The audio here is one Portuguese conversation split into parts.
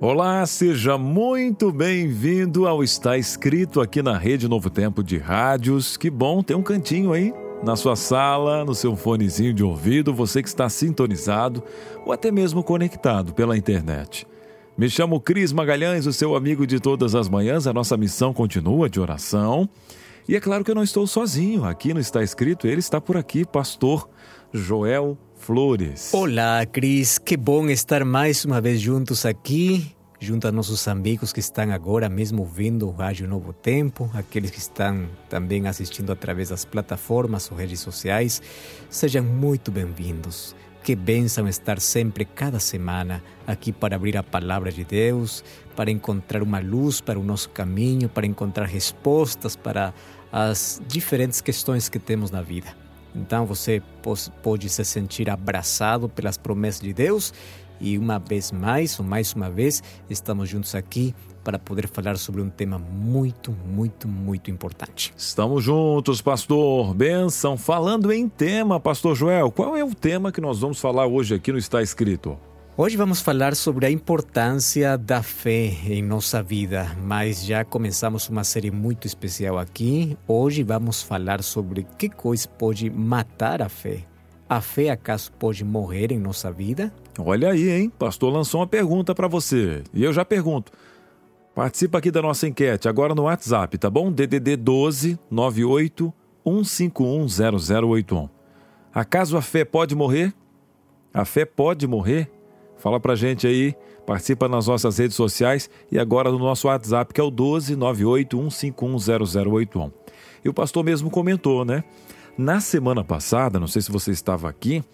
Olá, seja muito bem-vindo ao Está Escrito aqui na Rede Novo Tempo de Rádios. Que bom ter um cantinho aí na sua sala, no seu fonezinho de ouvido, você que está sintonizado ou até mesmo conectado pela internet. Me chamo Cris Magalhães, o seu amigo de todas as manhãs. A nossa missão continua de oração. E é claro que eu não estou sozinho. Aqui não está escrito, ele está por aqui, pastor Joel Flores. Olá, Cris. Que bom estar mais uma vez juntos aqui, junto a nossos amigos que estão agora mesmo vendo o Rádio Novo Tempo, aqueles que estão também assistindo através das plataformas ou redes sociais. Sejam muito bem-vindos. Que bênção estar sempre, cada semana, aqui para abrir a palavra de Deus, para encontrar uma luz para o nosso caminho, para encontrar respostas para as diferentes questões que temos na vida. Então você pode se sentir abraçado pelas promessas de Deus e uma vez mais, ou mais uma vez, estamos juntos aqui para poder falar sobre um tema muito, muito, muito importante. Estamos juntos, pastor. Benção. Falando em tema, pastor Joel, qual é o tema que nós vamos falar hoje aqui no Está Escrito? Hoje vamos falar sobre a importância da fé em nossa vida, mas já começamos uma série muito especial aqui. Hoje vamos falar sobre que coisa pode matar a fé. A fé acaso pode morrer em nossa vida? Olha aí, hein? Pastor lançou uma pergunta para você. E eu já pergunto. Participa aqui da nossa enquete agora no WhatsApp, tá bom? DDD 12 98 151 0081. Acaso a fé pode morrer? A fé pode morrer? Fala pra gente aí, participa nas nossas redes sociais e agora no nosso WhatsApp, que é o 12981510081. E o pastor mesmo comentou, né? Na semana passada, não sei se você estava aqui,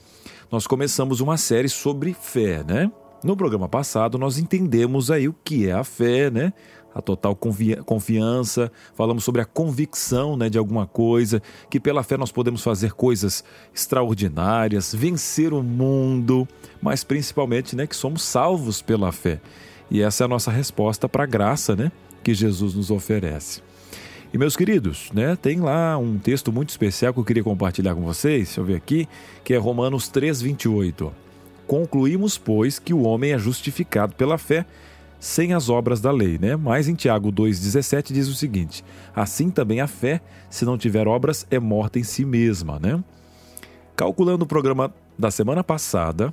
nós começamos uma série sobre fé, né? No programa passado, nós entendemos aí o que é a fé, né? A total confiança, falamos sobre a convicção né, de alguma coisa, que pela fé nós podemos fazer coisas extraordinárias, vencer o mundo, mas principalmente né, que somos salvos pela fé. E essa é a nossa resposta para a graça né, que Jesus nos oferece. E meus queridos, né, tem lá um texto muito especial que eu queria compartilhar com vocês, deixa eu ver aqui, que é Romanos 3,28. Concluímos, pois, que o homem é justificado pela fé sem as obras da lei, né? Mas em Tiago 2,17 diz o seguinte: assim também a fé, se não tiver obras, é morta em si mesma, né? Calculando o programa da semana passada,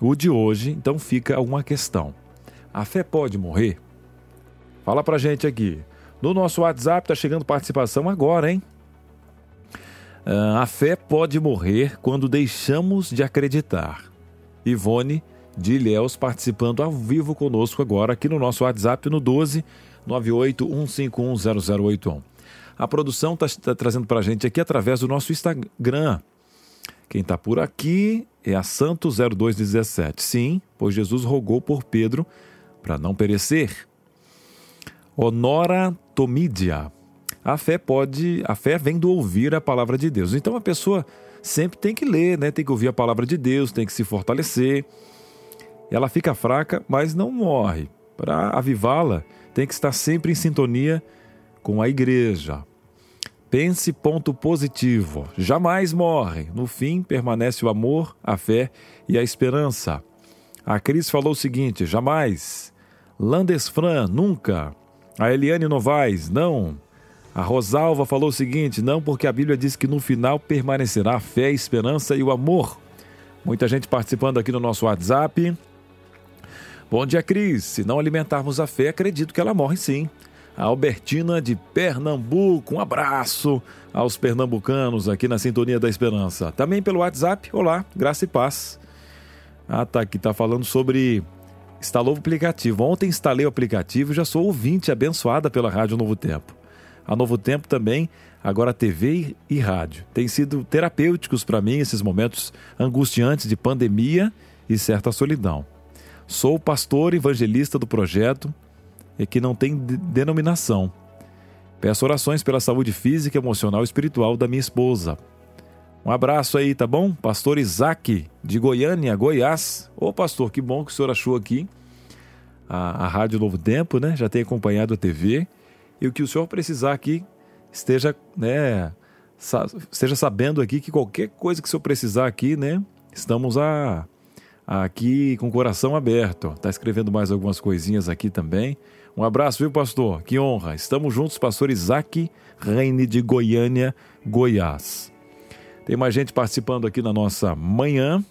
o de hoje, então fica uma questão: a fé pode morrer? Fala pra gente aqui. No nosso WhatsApp tá chegando participação agora, hein? Uh, a fé pode morrer quando deixamos de acreditar. Ivone de Ilhéus participando ao vivo conosco agora aqui no nosso WhatsApp no 12 981510081. A produção está tá trazendo para a gente aqui através do nosso Instagram. Quem está por aqui é a Santo0217. Sim, pois Jesus rogou por Pedro para não perecer. Honora Tomídia. A fé pode, a fé vem do ouvir a palavra de Deus. Então a pessoa sempre tem que ler, né? Tem que ouvir a palavra de Deus, tem que se fortalecer. Ela fica fraca, mas não morre. Para avivá-la, tem que estar sempre em sintonia com a igreja. Pense ponto positivo. Jamais morre. No fim, permanece o amor, a fé e a esperança. A Cris falou o seguinte: jamais. Landesfran, nunca. A Eliane Novaes, não. A Rosalva falou o seguinte: não, porque a Bíblia diz que no final permanecerá a fé, a esperança e o amor. Muita gente participando aqui no nosso WhatsApp. Bom dia, Cris. Se não alimentarmos a fé, acredito que ela morre sim. A Albertina de Pernambuco, um abraço aos pernambucanos aqui na Sintonia da Esperança. Também pelo WhatsApp, olá, graça e paz. Ah, tá aqui, tá falando sobre instalou o aplicativo. Ontem instalei o aplicativo e já sou ouvinte abençoada pela Rádio Novo Tempo. A Novo Tempo também, agora TV e rádio. Tem sido terapêuticos para mim esses momentos angustiantes de pandemia e certa solidão. Sou pastor evangelista do projeto e que não tem denominação. Peço orações pela saúde física, emocional e espiritual da minha esposa. Um abraço aí, tá bom? Pastor Isaac, de Goiânia, Goiás. Ô pastor, que bom que o senhor achou aqui a, a Rádio Novo Tempo, né? Já tem acompanhado a TV. E o que o senhor precisar aqui, esteja, né, sa esteja sabendo aqui que qualquer coisa que o senhor precisar aqui, né? Estamos a, a aqui com o coração aberto. Tá escrevendo mais algumas coisinhas aqui também. Um abraço, viu, pastor? Que honra. Estamos juntos, pastor Isaac Reine de Goiânia, Goiás. Tem mais gente participando aqui na nossa manhã?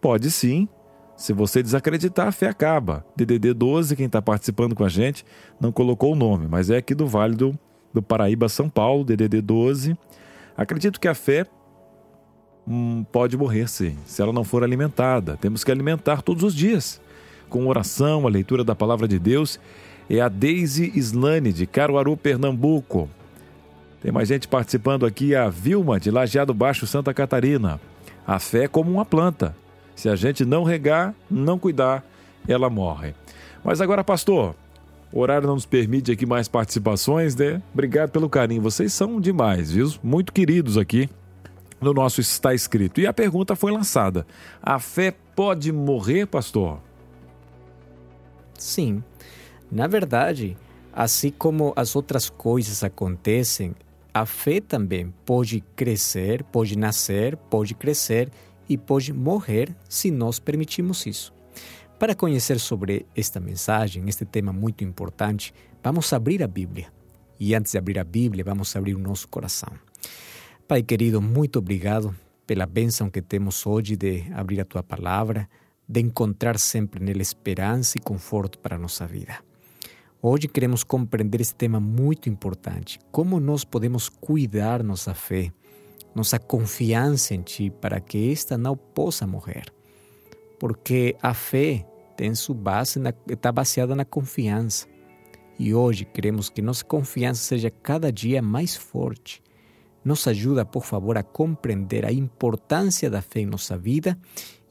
Pode sim. Se você desacreditar, a fé acaba. DDD 12, quem está participando com a gente, não colocou o nome, mas é aqui do Vale do, do Paraíba, São Paulo, DDD 12. Acredito que a fé hum, pode morrer, sim, se ela não for alimentada. Temos que alimentar todos os dias, com oração, a leitura da palavra de Deus é a Daisy Slane, de Caruaru, Pernambuco. Tem mais gente participando aqui, a Vilma, de Lajeado Baixo, Santa Catarina. A fé é como uma planta. Se a gente não regar, não cuidar, ela morre. Mas agora, pastor, o horário não nos permite aqui mais participações, né? Obrigado pelo carinho. Vocês são demais, viu? Muito queridos aqui no nosso Está Escrito. E a pergunta foi lançada: a fé pode morrer, pastor? Sim. Na verdade, assim como as outras coisas acontecem, a fé também pode crescer, pode nascer, pode crescer e pode morrer se nós permitirmos isso. Para conhecer sobre esta mensagem, este tema muito importante, vamos abrir a Bíblia. E antes de abrir a Bíblia, vamos abrir o nosso coração. Pai querido, muito obrigado pela bênção que temos hoje de abrir a tua palavra, de encontrar sempre nela esperança e conforto para a nossa vida. Hoje queremos compreender esse tema muito importante: como nós podemos cuidar nossa fé, nossa confiança em Ti, para que esta não possa morrer. Porque a fé tem sua base, na, está baseada na confiança. E hoje queremos que nossa confiança seja cada dia mais forte. Nos ajuda, por favor, a compreender a importância da fé em nossa vida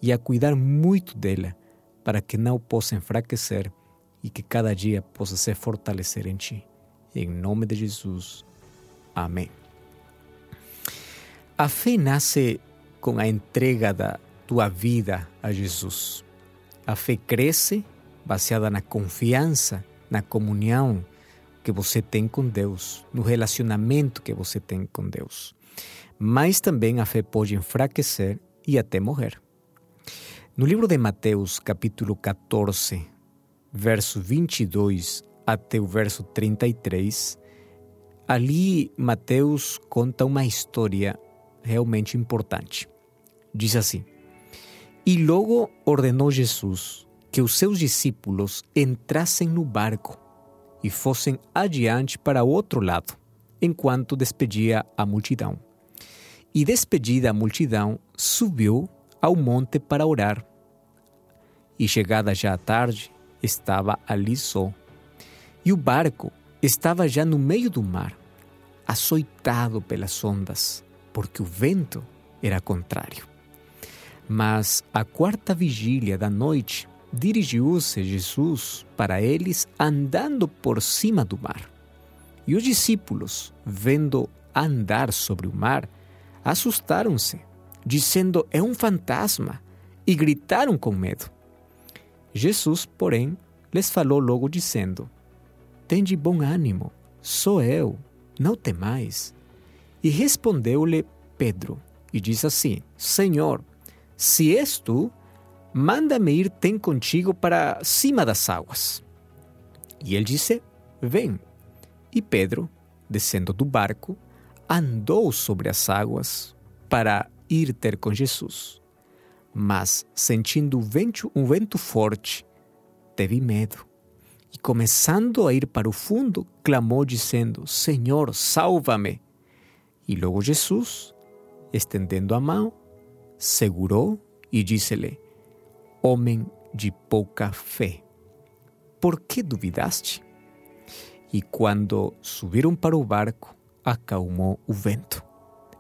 e a cuidar muito dela, para que não possa enfraquecer e que cada dia possa se fortalecer em Ti. Em nome de Jesus. Amém. A fé nasce com a entrega da tua vida a Jesus. A fé cresce baseada na confiança, na comunhão que você tem com Deus, no relacionamento que você tem com Deus. Mas também a fé pode enfraquecer e até morrer. No livro de Mateus, capítulo 14, verso 22 até o verso 33, ali Mateus conta uma história realmente importante. Diz assim: E logo ordenou Jesus que os seus discípulos entrassem no barco e fossem adiante para outro lado, enquanto despedia a multidão. E despedida a multidão, subiu ao monte para orar. E chegada já a tarde, estava ali só. E o barco estava já no meio do mar, açoitado pelas ondas, porque o vento era contrário. Mas a quarta vigília da noite dirigiu-se Jesus para eles andando por cima do mar. E os discípulos, vendo andar sobre o mar, assustaram-se, dizendo: É um fantasma, e gritaram com medo. Jesus, porém, lhes falou logo dizendo: Tende bom ânimo, sou eu, não temais. E respondeu-lhe Pedro, e disse assim: Senhor, se és tu, manda-me ir tem contigo para cima das águas. E ele disse: Vem. E Pedro, descendo do barco, andou sobre as águas para ir ter com Jesus mas, sentindo um vento, um vento forte, teve medo. E, começando a ir para o fundo, clamou, dizendo: Senhor, salva-me. E logo Jesus, estendendo a mão, segurou e disse-lhe: Homem de pouca fé, por que duvidaste? E quando subiram para o barco, acalmou o vento.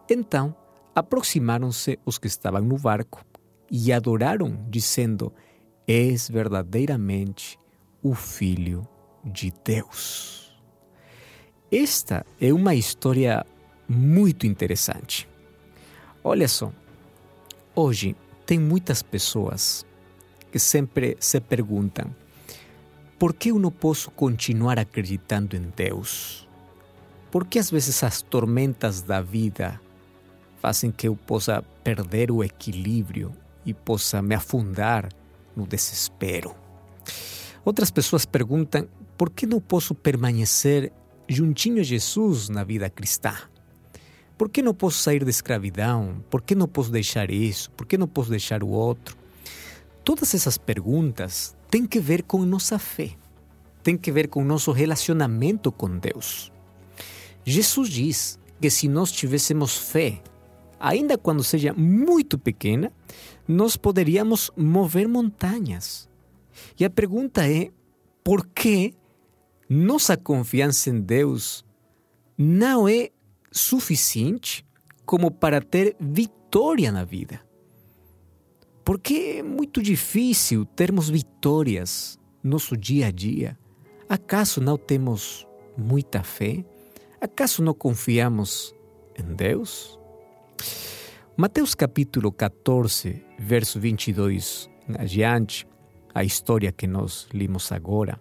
Então aproximaram-se os que estavam no barco e adoraram, dizendo: és verdadeiramente o Filho de Deus. Esta é uma história muito interessante. Olha só, hoje tem muitas pessoas que sempre se perguntam por que eu não posso continuar acreditando em Deus? Por que às vezes as tormentas da vida fazem que eu possa perder o equilíbrio e possa me afundar no desespero? Outras pessoas perguntam por que não posso permanecer juntinho a Jesus na vida cristã? Por que não posso sair da escravidão? Por que não posso deixar isso? Por que não posso deixar o outro? Todas essas perguntas têm que ver com nossa fé, têm que ver com nosso relacionamento com Deus. Jesus diz que se nós tivéssemos fé, ainda quando seja muito pequena, nós poderíamos mover montanhas. E a pergunta é: por que nossa confiança em Deus não é suficiente como para ter vitória na vida? Porque é muito difícil termos vitórias no nosso dia a dia. Acaso não temos muita fé? Acaso não confiamos em Deus? Mateus capítulo 14, verso 22 adiante, a história que nós limos agora.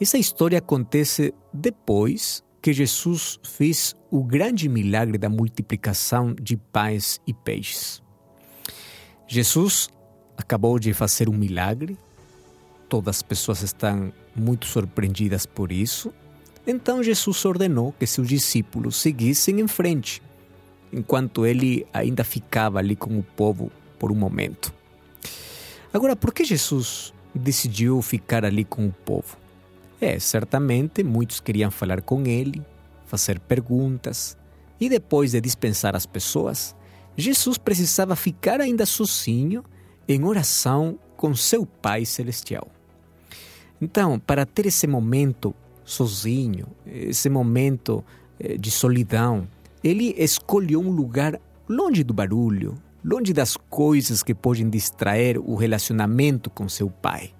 Essa história acontece depois que Jesus fez o grande milagre da multiplicação de pães e peixes. Jesus acabou de fazer um milagre, todas as pessoas estão muito surpreendidas por isso. Então Jesus ordenou que seus discípulos seguissem em frente, enquanto ele ainda ficava ali com o povo por um momento. Agora, por que Jesus decidiu ficar ali com o povo? É, certamente muitos queriam falar com ele, fazer perguntas, e depois de dispensar as pessoas, Jesus precisava ficar ainda sozinho em oração com seu Pai Celestial. Então, para ter esse momento sozinho, esse momento eh, de solidão, ele escolheu um lugar longe do barulho, longe das coisas que podem distrair o relacionamento com seu Pai.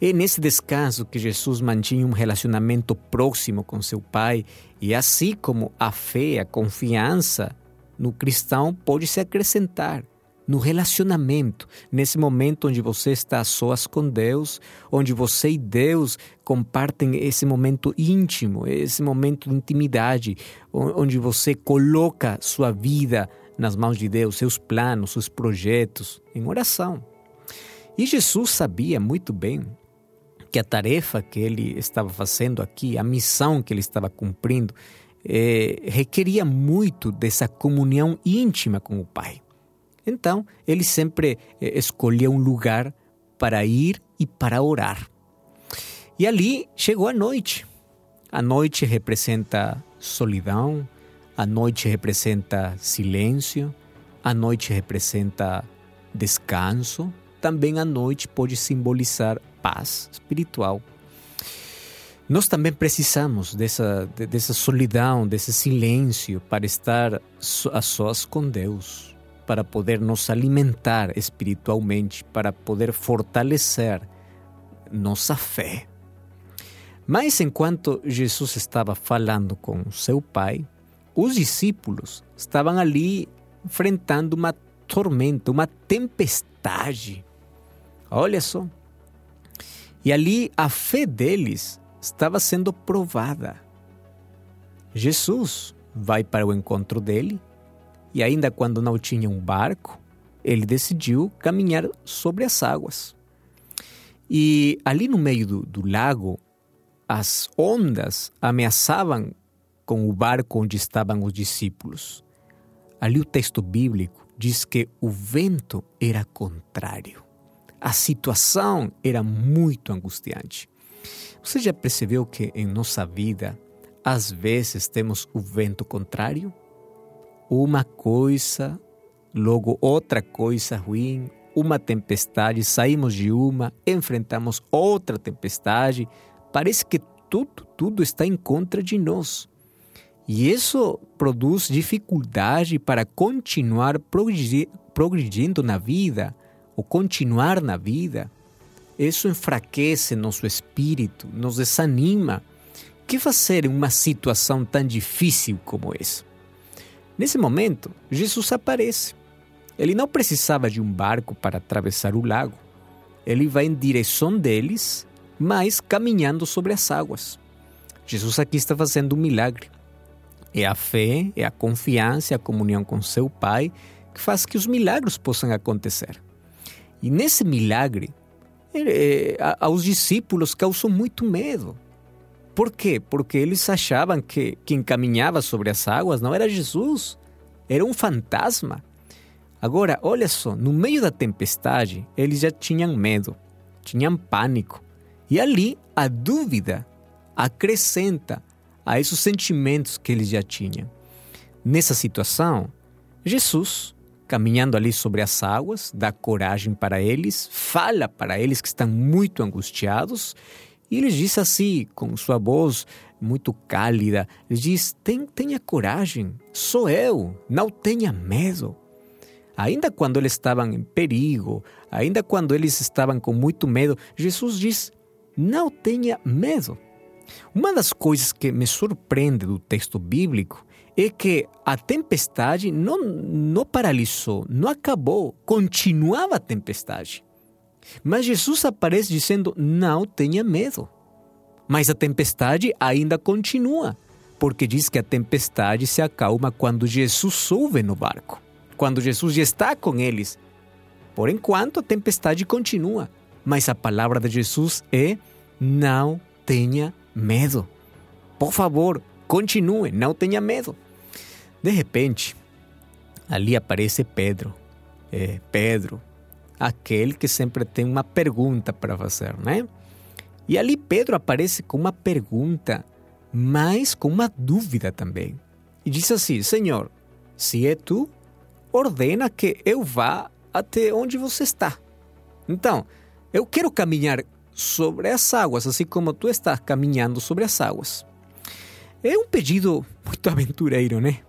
É nesse descanso que Jesus mantinha um relacionamento próximo com seu Pai, e assim como a fé, a confiança no cristão pode se acrescentar no relacionamento, nesse momento onde você está a sós com Deus, onde você e Deus compartem esse momento íntimo, esse momento de intimidade, onde você coloca sua vida nas mãos de Deus, seus planos, seus projetos, em oração. E Jesus sabia muito bem que a tarefa que ele estava fazendo aqui, a missão que ele estava cumprindo, é, requeria muito dessa comunhão íntima com o Pai. Então, ele sempre é, escolhia um lugar para ir e para orar. E ali chegou a noite. A noite representa solidão, a noite representa silêncio, a noite representa descanso, também a noite pode simbolizar paz espiritual. Nós também precisamos dessa, dessa solidão, desse silêncio para estar a sós com Deus, para poder nos alimentar espiritualmente, para poder fortalecer nossa fé. Mas enquanto Jesus estava falando com seu Pai, os discípulos estavam ali enfrentando uma tormenta, uma tempestade. Olha só, e ali a fé deles estava sendo provada. Jesus vai para o encontro dele e, ainda quando não tinha um barco, ele decidiu caminhar sobre as águas. E ali no meio do, do lago, as ondas ameaçavam com o barco onde estavam os discípulos. Ali o texto bíblico diz que o vento era contrário. A situação era muito angustiante. Você já percebeu que em nossa vida, às vezes temos o vento contrário? Uma coisa, logo outra coisa ruim, uma tempestade, saímos de uma, enfrentamos outra tempestade, parece que tudo, tudo está em contra de nós. E isso produz dificuldade para continuar progredindo na vida, o continuar na vida, isso enfraquece nosso espírito, nos desanima. O que fazer em uma situação tão difícil como essa? Nesse momento, Jesus aparece. Ele não precisava de um barco para atravessar o lago. Ele vai em direção deles, mas caminhando sobre as águas. Jesus aqui está fazendo um milagre. É a fé, é a confiança, a comunhão com seu Pai que faz que os milagres possam acontecer. E nesse milagre, é, aos discípulos causou muito medo. Por quê? Porque eles achavam que quem caminhava sobre as águas não era Jesus, era um fantasma. Agora, olha só, no meio da tempestade, eles já tinham medo, tinham pânico. E ali a dúvida acrescenta a esses sentimentos que eles já tinham. Nessa situação, Jesus, caminhando ali sobre as águas, dá coragem para eles, fala para eles que estão muito angustiados e lhes diz assim, com sua voz muito cálida, lhes diz: tenha coragem, sou eu, não tenha medo. Ainda quando eles estavam em perigo, ainda quando eles estavam com muito medo, Jesus diz: não tenha medo. Uma das coisas que me surpreende do texto bíblico é que a tempestade não, não paralisou, não acabou, continuava a tempestade. Mas Jesus aparece dizendo: não tenha medo. Mas a tempestade ainda continua, porque diz que a tempestade se acalma quando Jesus sobe no barco, quando Jesus já está com eles. Por enquanto, a tempestade continua, mas a palavra de Jesus é: não tenha medo. Por favor, continue, não tenha medo. De repente, ali aparece Pedro. É, Pedro, aquele que sempre tem uma pergunta para fazer, né? E ali Pedro aparece com uma pergunta, mas com uma dúvida também. E diz assim: Senhor, se é tu, ordena que eu vá até onde você está. Então, eu quero caminhar sobre as águas, assim como tu estás caminhando sobre as águas. É um pedido muito aventureiro, né?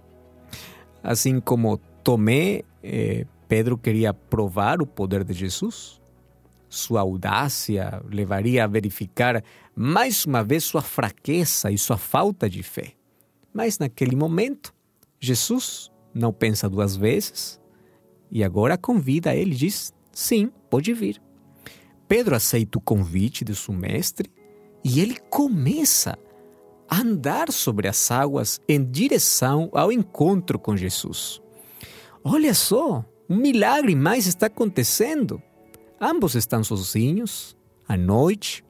Assim como Tomé, eh, Pedro queria provar o poder de Jesus. Sua audácia levaria a verificar mais uma vez sua fraqueza e sua falta de fé. Mas naquele momento, Jesus não pensa duas vezes e agora convida ele, diz: sim, pode vir. Pedro aceita o convite de seu mestre e ele começa andar sobre as águas em direção ao encontro com Jesus. Olha só, um milagre mais está acontecendo. Ambos estão sozinhos, à noite.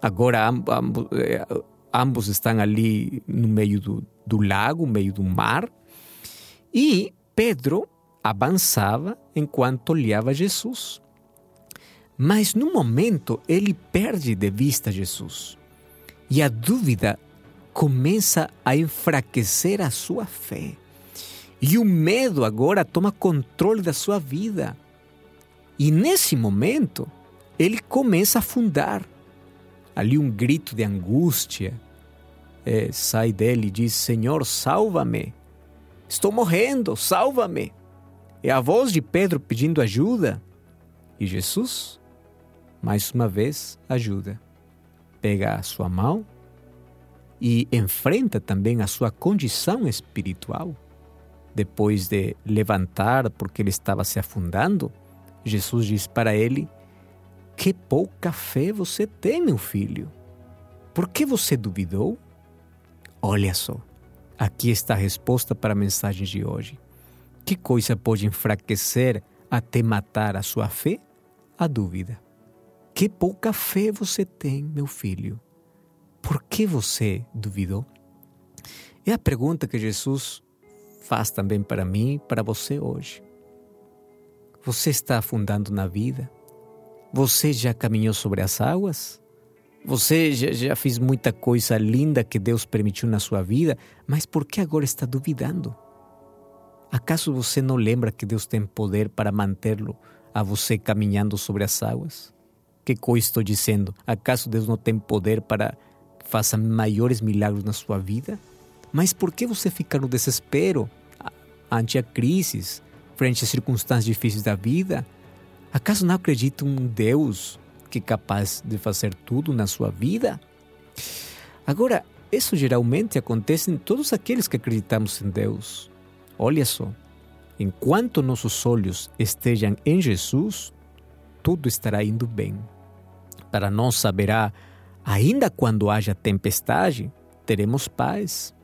Agora ambos, eh, ambos estão ali no meio do, do lago, no meio do mar. E Pedro avançava enquanto olhava Jesus. Mas no momento ele perde de vista Jesus. E a dúvida começa a enfraquecer a sua fé. E o medo agora toma controle da sua vida. E nesse momento, ele começa a afundar. Ali um grito de angústia é, sai dele e diz: Senhor, salva-me. Estou morrendo, salva-me. É a voz de Pedro pedindo ajuda. E Jesus mais uma vez, ajuda. Pega a sua mão e enfrenta também a sua condição espiritual. Depois de levantar porque ele estava se afundando, Jesus diz para ele: Que pouca fé você tem, meu filho. Por que você duvidou? Olha só, aqui está a resposta para a mensagem de hoje. Que coisa pode enfraquecer até matar a sua fé? A dúvida. Que pouca fé você tem, meu filho. Por que você duvidou? É a pergunta que Jesus faz também para mim para você hoje. Você está afundando na vida? Você já caminhou sobre as águas? Você já, já fez muita coisa linda que Deus permitiu na sua vida, mas por que agora está duvidando? Acaso você não lembra que Deus tem poder para mantê-lo a você caminhando sobre as águas? Que coisa estou dizendo? Acaso Deus não tem poder para faça maiores milagres na sua vida? Mas por que você fica no desespero ante a crise, frente às circunstâncias difíceis da vida? Acaso não acredita um Deus que é capaz de fazer tudo na sua vida? Agora, isso geralmente acontece em todos aqueles que acreditamos em Deus. Olha só, enquanto nossos olhos estejam em Jesus, tudo estará indo bem. Para nós haverá, ainda quando haja tempestade, teremos paz.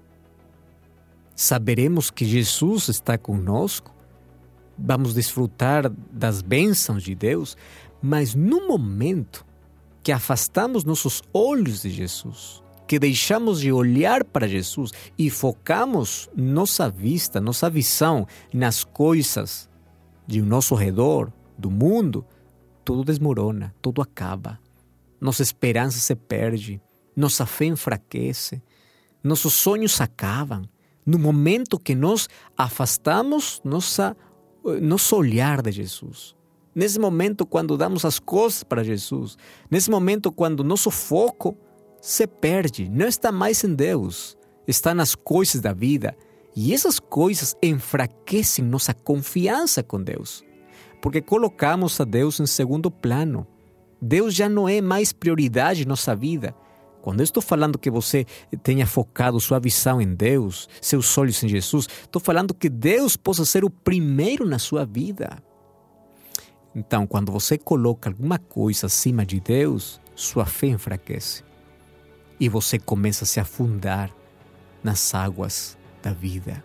Saberemos que Jesus está conosco, vamos desfrutar das bênçãos de Deus, mas no momento que afastamos nossos olhos de Jesus, que deixamos de olhar para Jesus e focamos nossa vista, nossa visão nas coisas de nosso redor, do mundo, tudo desmorona, tudo acaba. Nossa esperança se perde, nossa fé enfraquece, nossos sonhos acabam. No momento que nós afastamos nossa, nosso olhar de Jesus. Nesse momento, quando damos as costas para Jesus. Nesse momento, quando nosso foco se perde, não está mais em Deus, está nas coisas da vida. E essas coisas enfraquecem nossa confiança com Deus, porque colocamos a Deus em segundo plano. Deus já não é mais prioridade em nossa vida. Quando eu estou falando que você tenha focado sua visão em Deus, seus olhos em Jesus, estou falando que Deus possa ser o primeiro na sua vida. Então, quando você coloca alguma coisa acima de Deus, sua fé enfraquece e você começa a se afundar nas águas da vida.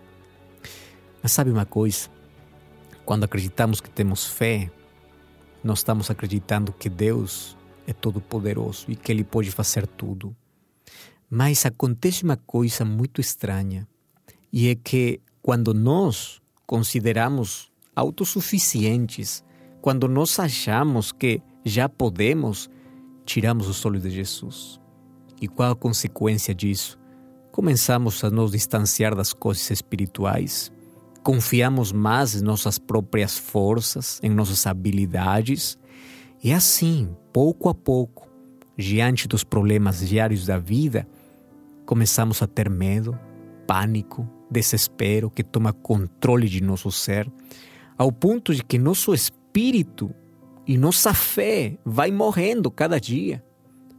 Mas sabe uma coisa? Quando acreditamos que temos fé, nós estamos acreditando que Deus é todo-poderoso e que Ele pode fazer tudo. Mas acontece uma coisa muito estranha, e é que quando nós consideramos autossuficientes, quando nós achamos que já podemos, tiramos os olhos de Jesus. E qual a consequência disso? Começamos a nos distanciar das coisas espirituais, confiamos mais em nossas próprias forças, em nossas habilidades, e assim, pouco a pouco, diante dos problemas diários da vida, começamos a ter medo, pânico, desespero que toma controle de nosso ser, ao ponto de que nosso espírito e nossa fé vai morrendo cada dia.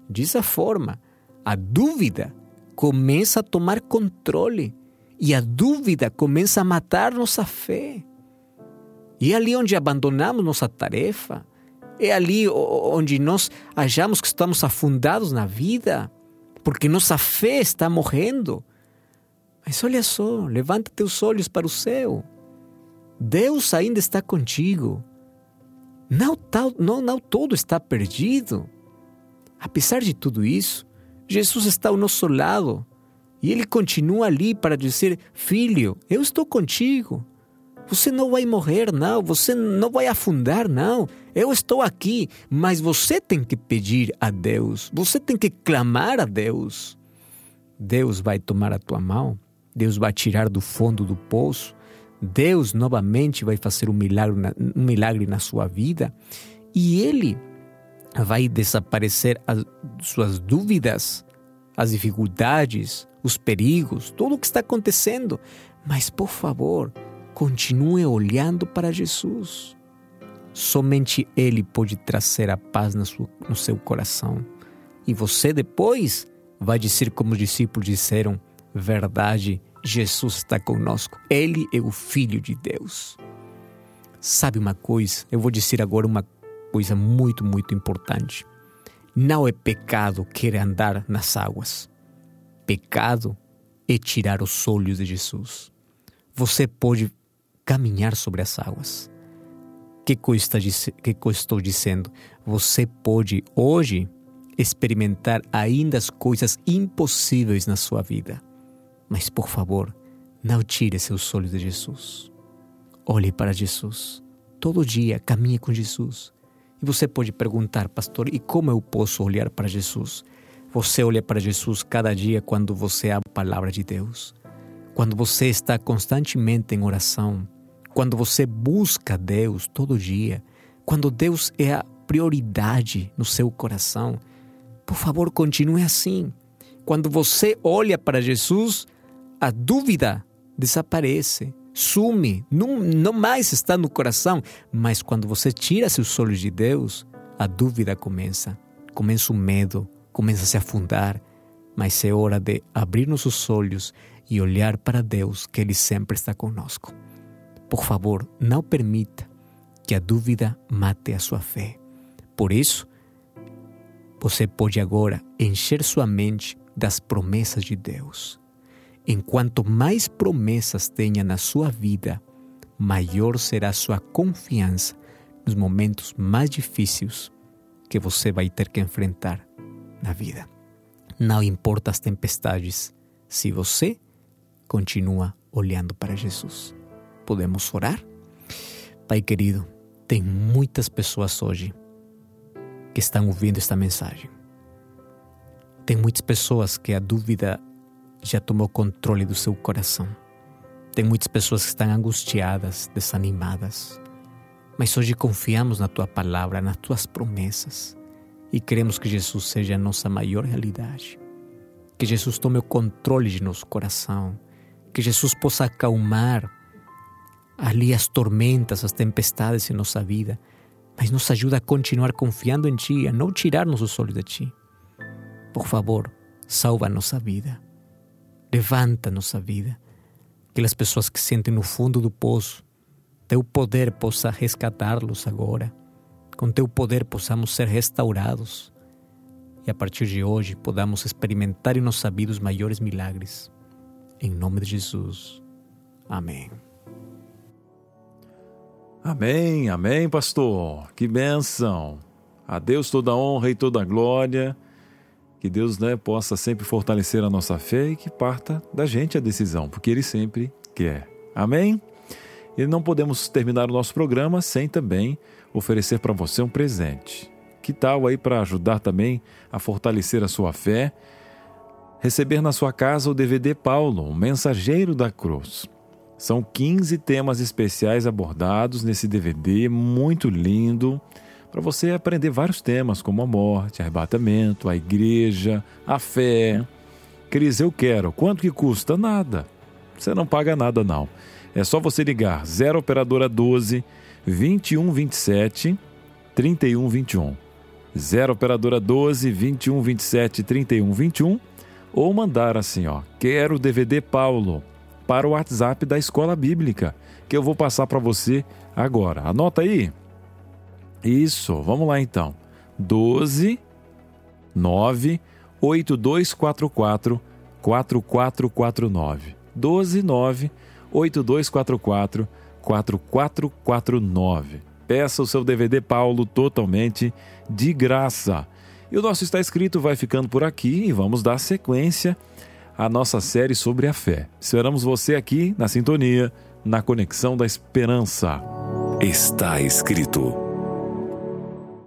Dessa forma, a dúvida começa a tomar controle e a dúvida começa a matar nossa fé. E é ali onde abandonamos nossa tarefa, é ali onde nós achamos que estamos afundados na vida, porque nossa fé está morrendo. Mas olha só, levanta teus olhos para o céu. Deus ainda está contigo. Não, não, não todo está perdido. Apesar de tudo isso, Jesus está ao nosso lado e ele continua ali para dizer: Filho, eu estou contigo. Você não vai morrer, não. Você não vai afundar, não. Eu estou aqui. Mas você tem que pedir a Deus. Você tem que clamar a Deus. Deus vai tomar a tua mão. Deus vai tirar do fundo do poço. Deus novamente vai fazer um milagre na, um milagre na sua vida. E Ele vai desaparecer as suas dúvidas, as dificuldades, os perigos, tudo o que está acontecendo. Mas, por favor, continue olhando para Jesus. Somente Ele pode trazer a paz no seu coração. E você depois vai dizer, como os discípulos disseram: verdade, Jesus está conosco. Ele é o Filho de Deus. Sabe uma coisa? Eu vou dizer agora uma coisa muito, muito importante. Não é pecado querer andar nas águas. Pecado é tirar os olhos de Jesus. Você pode caminhar sobre as águas. Que coisa, que coisa estou dizendo? Você pode hoje experimentar ainda as coisas impossíveis na sua vida. Mas, por favor, não tire seus olhos de Jesus. Olhe para Jesus. Todo dia caminhe com Jesus. E você pode perguntar, pastor, e como eu posso olhar para Jesus? Você olha para Jesus cada dia quando você abre a palavra de Deus, quando você está constantemente em oração, quando você busca Deus todo dia, quando Deus é a prioridade no seu coração. Por favor, continue assim. Quando você olha para Jesus, a dúvida desaparece, sume, não, não mais está no coração. Mas quando você tira seus olhos de Deus, a dúvida começa, começa o medo, começa a se afundar. Mas é hora de abrir nossos olhos e olhar para Deus, que Ele sempre está conosco. Por favor, não permita que a dúvida mate a sua fé. Por isso, você pode agora encher sua mente das promessas de Deus. Enquanto mais promessas tenha na sua vida, maior será sua confiança nos momentos mais difíceis que você vai ter que enfrentar na vida. Não importa as tempestades, se você continua olhando para Jesus. Podemos orar? Pai querido, tem muitas pessoas hoje que estão ouvindo esta mensagem. Tem muitas pessoas que a dúvida já tomou controle do seu coração. Tem muitas pessoas que estão angustiadas, desanimadas. Mas hoje confiamos na tua palavra, nas tuas promessas e queremos que Jesus seja a nossa maior realidade. Que Jesus tome o controle de nosso coração. Que Jesus possa acalmar ali as tormentas, as tempestades em nossa vida mas nos ajuda a continuar confiando em Ti, a não tirar nossos olhos de Ti. Por favor, salva a nossa vida. Levanta a nossa vida. Aquelas pessoas que sentem no fundo do poço, Teu poder possa resgatá-los agora. Com Teu poder possamos ser restaurados. E a partir de hoje podamos experimentar em vida os maiores milagres. Em nome de Jesus. Amém. Amém, amém, pastor. Que bênção. A Deus toda a honra e toda a glória. Que Deus né, possa sempre fortalecer a nossa fé e que parta da gente a decisão, porque Ele sempre quer. Amém? E não podemos terminar o nosso programa sem também oferecer para você um presente. Que tal aí para ajudar também a fortalecer a sua fé? Receber na sua casa o DVD Paulo, o Mensageiro da Cruz. São 15 temas especiais abordados nesse DVD, muito lindo, para você aprender vários temas como a morte, arrebatamento, a igreja, a fé. Cris, eu quero. Quanto que custa? Nada. Você não paga nada não. É só você ligar 0 operadora 12 21 27 31 21. 0 operadora 12 21 27 31 21 ou mandar assim, ó: "Quero o DVD Paulo" para o WhatsApp da Escola Bíblica, que eu vou passar para você agora. Anota aí. Isso, vamos lá então. 12 9 8244 4449. 12 9 8244 4449. Peça o seu DVD Paulo totalmente de graça. E o nosso Está Escrito vai ficando por aqui e vamos dar sequência a nossa série sobre a fé. Esperamos você aqui na sintonia, na Conexão da Esperança. Está escrito